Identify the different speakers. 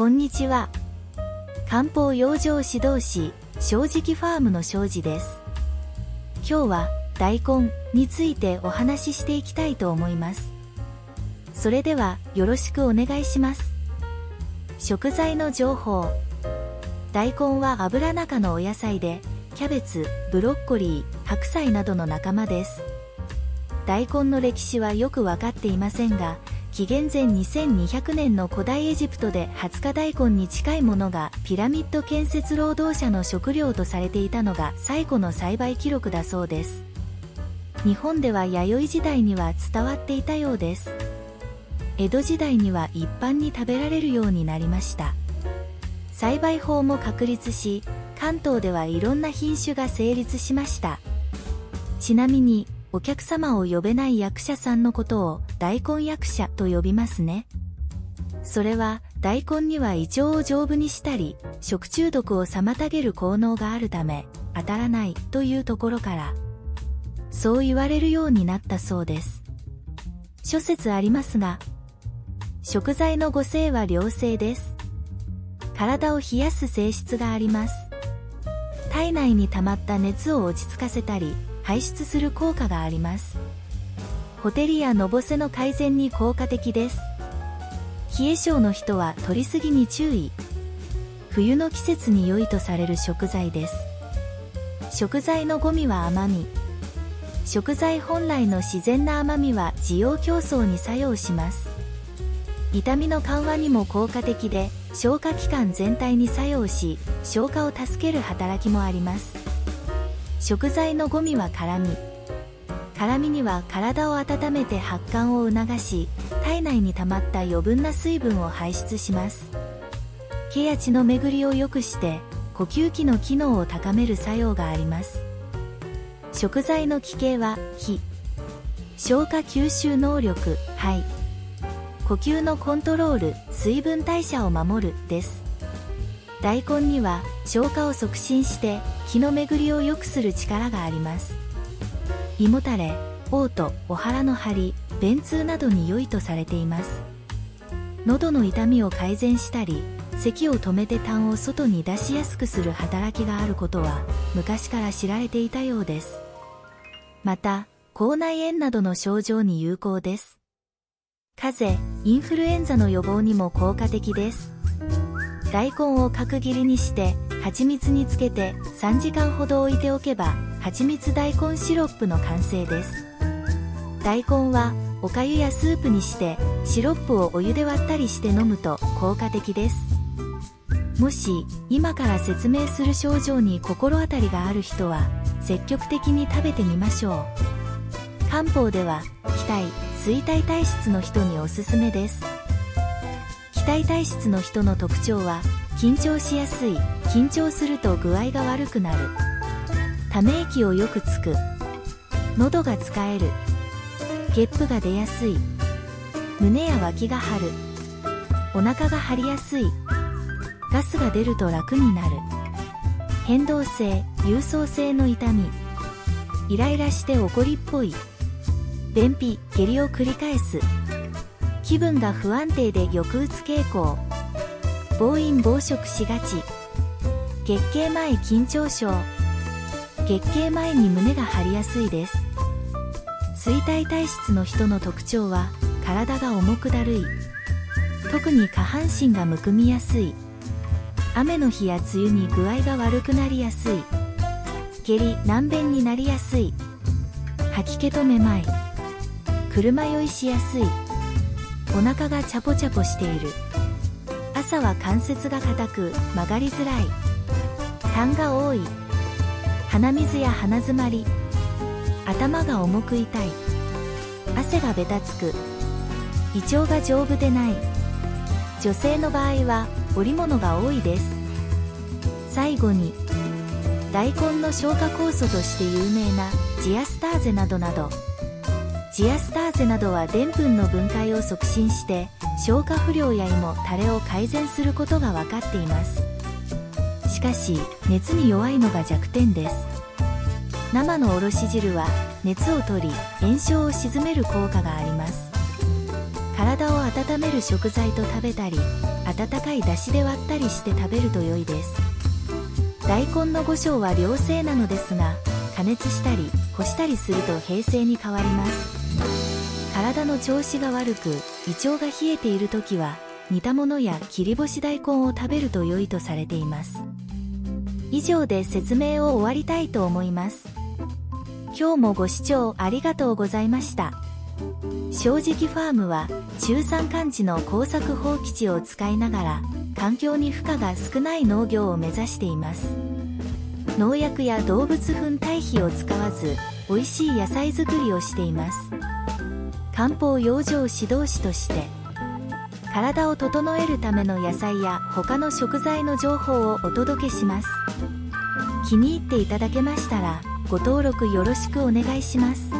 Speaker 1: こんにちは。漢方養生指導士正直ファームの庄司です。今日は大根についてお話ししていきたいと思います。それではよろしくお願いします。食材の情報。大根は油中のお野菜でキャベツブロッコリー白菜などの仲間です。大根の歴史はよく分かっていませんが紀元前2200年の古代エジプトで20日大根に近いものがピラミッド建設労働者の食料とされていたのが最古の栽培記録だそうです。日本では弥生時代には伝わっていたようです。江戸時代には一般に食べられるようになりました。栽培法も確立し関東ではいろんな品種が成立しました。ちなみにお客様を呼べない役者さんのことを大根役者と呼びますね。それは大根には胃腸を丈夫にしたり食中毒を妨げる効能があるため当たらないというところからそう言われるようになったそうです。諸説ありますが食材のご性は良性です。体を冷やす性質があります。体内に溜まった熱を落ち着かせたり排出する効果があります。ほてりやのぼせの改善に効果的です。冷え性の人は取りすぎに注意。冬の季節に良いとされる食材です。食材のゴミは甘み食材本来の自然な甘みは滋養競争に作用します。痛みの緩和にも効果的で消化器官全体に作用し消化を助ける働きもあります。食材のゴミは辛み。辛みには体を温めて発汗を促し体内に溜まった余分な水分を排出します。毛や血の巡りを良くして呼吸器の機能を高める作用があります。食材の奇形は火。消化吸収能力肺。呼吸のコントロール水分代謝を守るです。大根には消化を促進して気の巡りを良くする力があります。胃もたれ嘔吐お腹の張り便通などに良いとされています。喉の痛みを改善したり咳を止めて痰を外に出しやすくする働きがあることは昔から知られていたようです。また口内炎などの症状に有効です。風邪インフルエンザの予防にも効果的です。大根を角切りにして蜂蜜につけて3時間ほど置いておけば蜂蜜大根シロップの完成です。大根はおかゆやスープにしてシロップをお湯で割ったりして飲むと効果的です。もし今から説明する症状に心当たりがある人は積極的に食べてみましょう。漢方では気体衰体体質の人におすすめです。体体質の人の特徴は緊張しやすい緊張すると具合が悪くなる。ため息をよくつく。喉が使える。ゲップが出やすい。胸や脇が張る。お腹が張りやすい。ガスが出ると楽になる。変動性郵送性の痛み。イライラして怒りっぽい。便秘下痢を繰り返す。気分が不安定で抑うつ傾向。暴飲暴食しがち。月経前緊張症。月経前に胸が張りやすいです。衰体体質の人の特徴は体が重くだるい。特に下半身がむくみやすい。雨の日や梅雨に具合が悪くなりやすい。下痢難便になりやすい。吐き気とめまい。車酔いしやすい。お腹がチャポチャポしている。朝は関節が硬く曲がりづらい。痰が多い。鼻水や鼻づまり。頭が重く痛い。汗がべたつく。胃腸が丈夫でない。女性の場合は織物が多いです。最後に大根の消化酵素として有名なジアスターゼなどなど。ジアスターゼなどはでんぷんの分解を促進して消化不良や胃もタレを改善することが分かっています。しかし熱に弱いのが弱点です。生のおろし汁は熱を取り炎症を鎮める効果があります。体を温める食材と食べたり温かい出汁で割ったりして食べると良いです。大根の五章は良性なのですが加熱したり干したりすると平成に変わります。体の調子が悪く胃腸が冷えている時は煮たものや切り干し大根を食べると良いとされています。以上で説明を終わりたいと思います。今日もご視聴ありがとうございました。正直ファームは中山間地の耕作放棄地を使いながら環境に負荷が少ない農業を目指しています。農薬や動物糞堆肥を使わず美味しい野菜作りをしています。漢方養生指導士として体を整えるための野菜や他の食材の情報をお届けします。気に入っていただけましたらご登録よろしくお願いします。